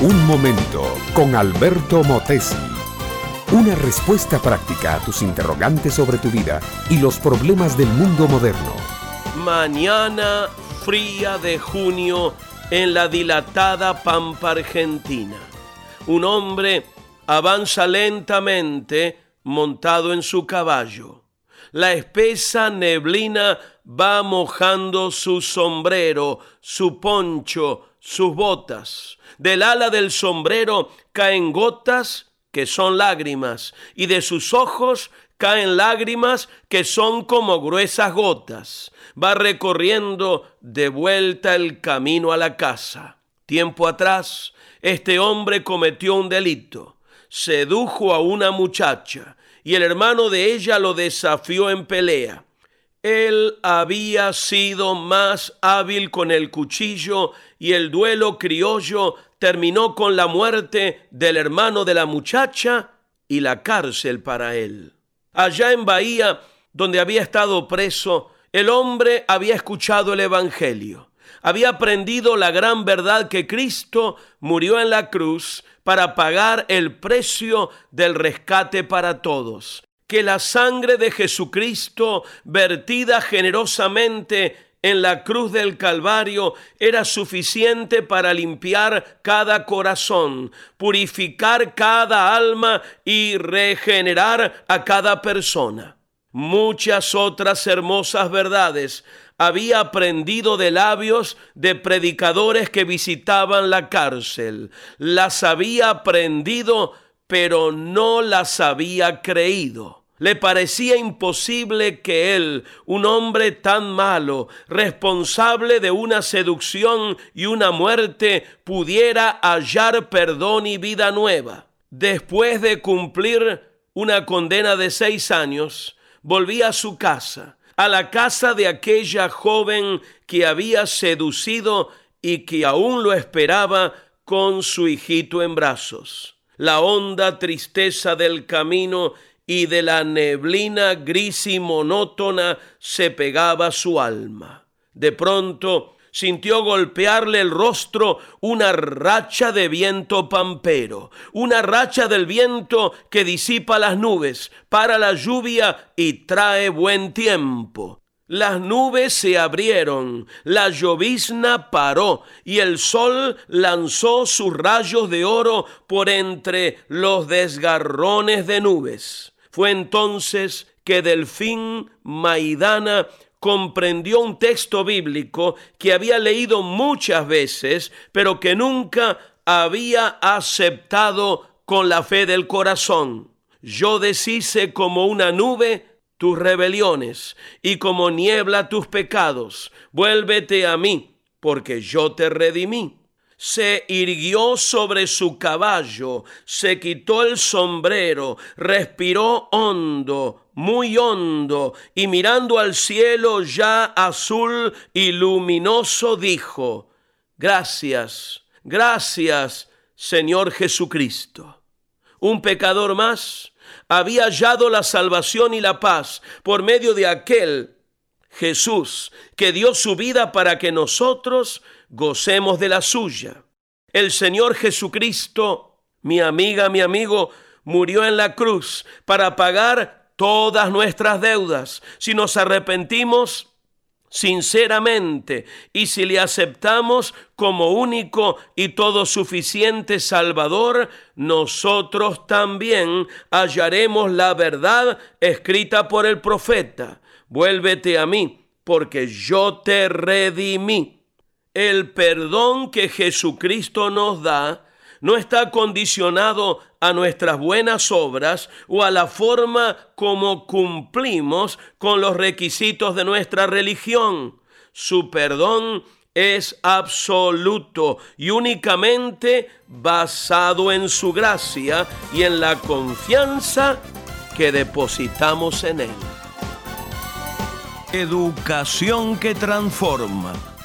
Un momento con Alberto Motesi. Una respuesta práctica a tus interrogantes sobre tu vida y los problemas del mundo moderno. Mañana fría de junio en la dilatada Pampa Argentina. Un hombre avanza lentamente montado en su caballo. La espesa neblina va mojando su sombrero, su poncho, sus botas. Del ala del sombrero caen gotas que son lágrimas, y de sus ojos caen lágrimas que son como gruesas gotas. Va recorriendo de vuelta el camino a la casa. Tiempo atrás, este hombre cometió un delito. Sedujo a una muchacha y el hermano de ella lo desafió en pelea. Él había sido más hábil con el cuchillo y el duelo criollo terminó con la muerte del hermano de la muchacha y la cárcel para él. Allá en Bahía, donde había estado preso, el hombre había escuchado el Evangelio, había aprendido la gran verdad que Cristo murió en la cruz para pagar el precio del rescate para todos, que la sangre de Jesucristo vertida generosamente en la cruz del Calvario era suficiente para limpiar cada corazón, purificar cada alma y regenerar a cada persona. Muchas otras hermosas verdades había aprendido de labios de predicadores que visitaban la cárcel. Las había aprendido, pero no las había creído. Le parecía imposible que él, un hombre tan malo, responsable de una seducción y una muerte, pudiera hallar perdón y vida nueva. Después de cumplir una condena de seis años, volvía a su casa, a la casa de aquella joven que había seducido y que aún lo esperaba con su hijito en brazos. La honda tristeza del camino y de la neblina gris y monótona se pegaba su alma. De pronto sintió golpearle el rostro una racha de viento pampero, una racha del viento que disipa las nubes, para la lluvia y trae buen tiempo. Las nubes se abrieron, la llovizna paró y el sol lanzó sus rayos de oro por entre los desgarrones de nubes. Fue entonces que Delfín Maidana comprendió un texto bíblico que había leído muchas veces, pero que nunca había aceptado con la fe del corazón. Yo deshice como una nube tus rebeliones y como niebla tus pecados. Vuélvete a mí, porque yo te redimí se irguió sobre su caballo, se quitó el sombrero, respiró hondo, muy hondo, y mirando al cielo ya azul y luminoso, dijo, Gracias, gracias, Señor Jesucristo. Un pecador más había hallado la salvación y la paz por medio de aquel Jesús, que dio su vida para que nosotros gocemos de la suya. El Señor Jesucristo, mi amiga, mi amigo, murió en la cruz para pagar todas nuestras deudas. Si nos arrepentimos sinceramente y si le aceptamos como único y todo suficiente Salvador, nosotros también hallaremos la verdad escrita por el profeta vuélvete a mí, porque yo te redimí. El perdón que Jesucristo nos da no está condicionado a nuestras buenas obras o a la forma como cumplimos con los requisitos de nuestra religión. Su perdón es absoluto y únicamente basado en su gracia y en la confianza que depositamos en Él. Educación que transforma.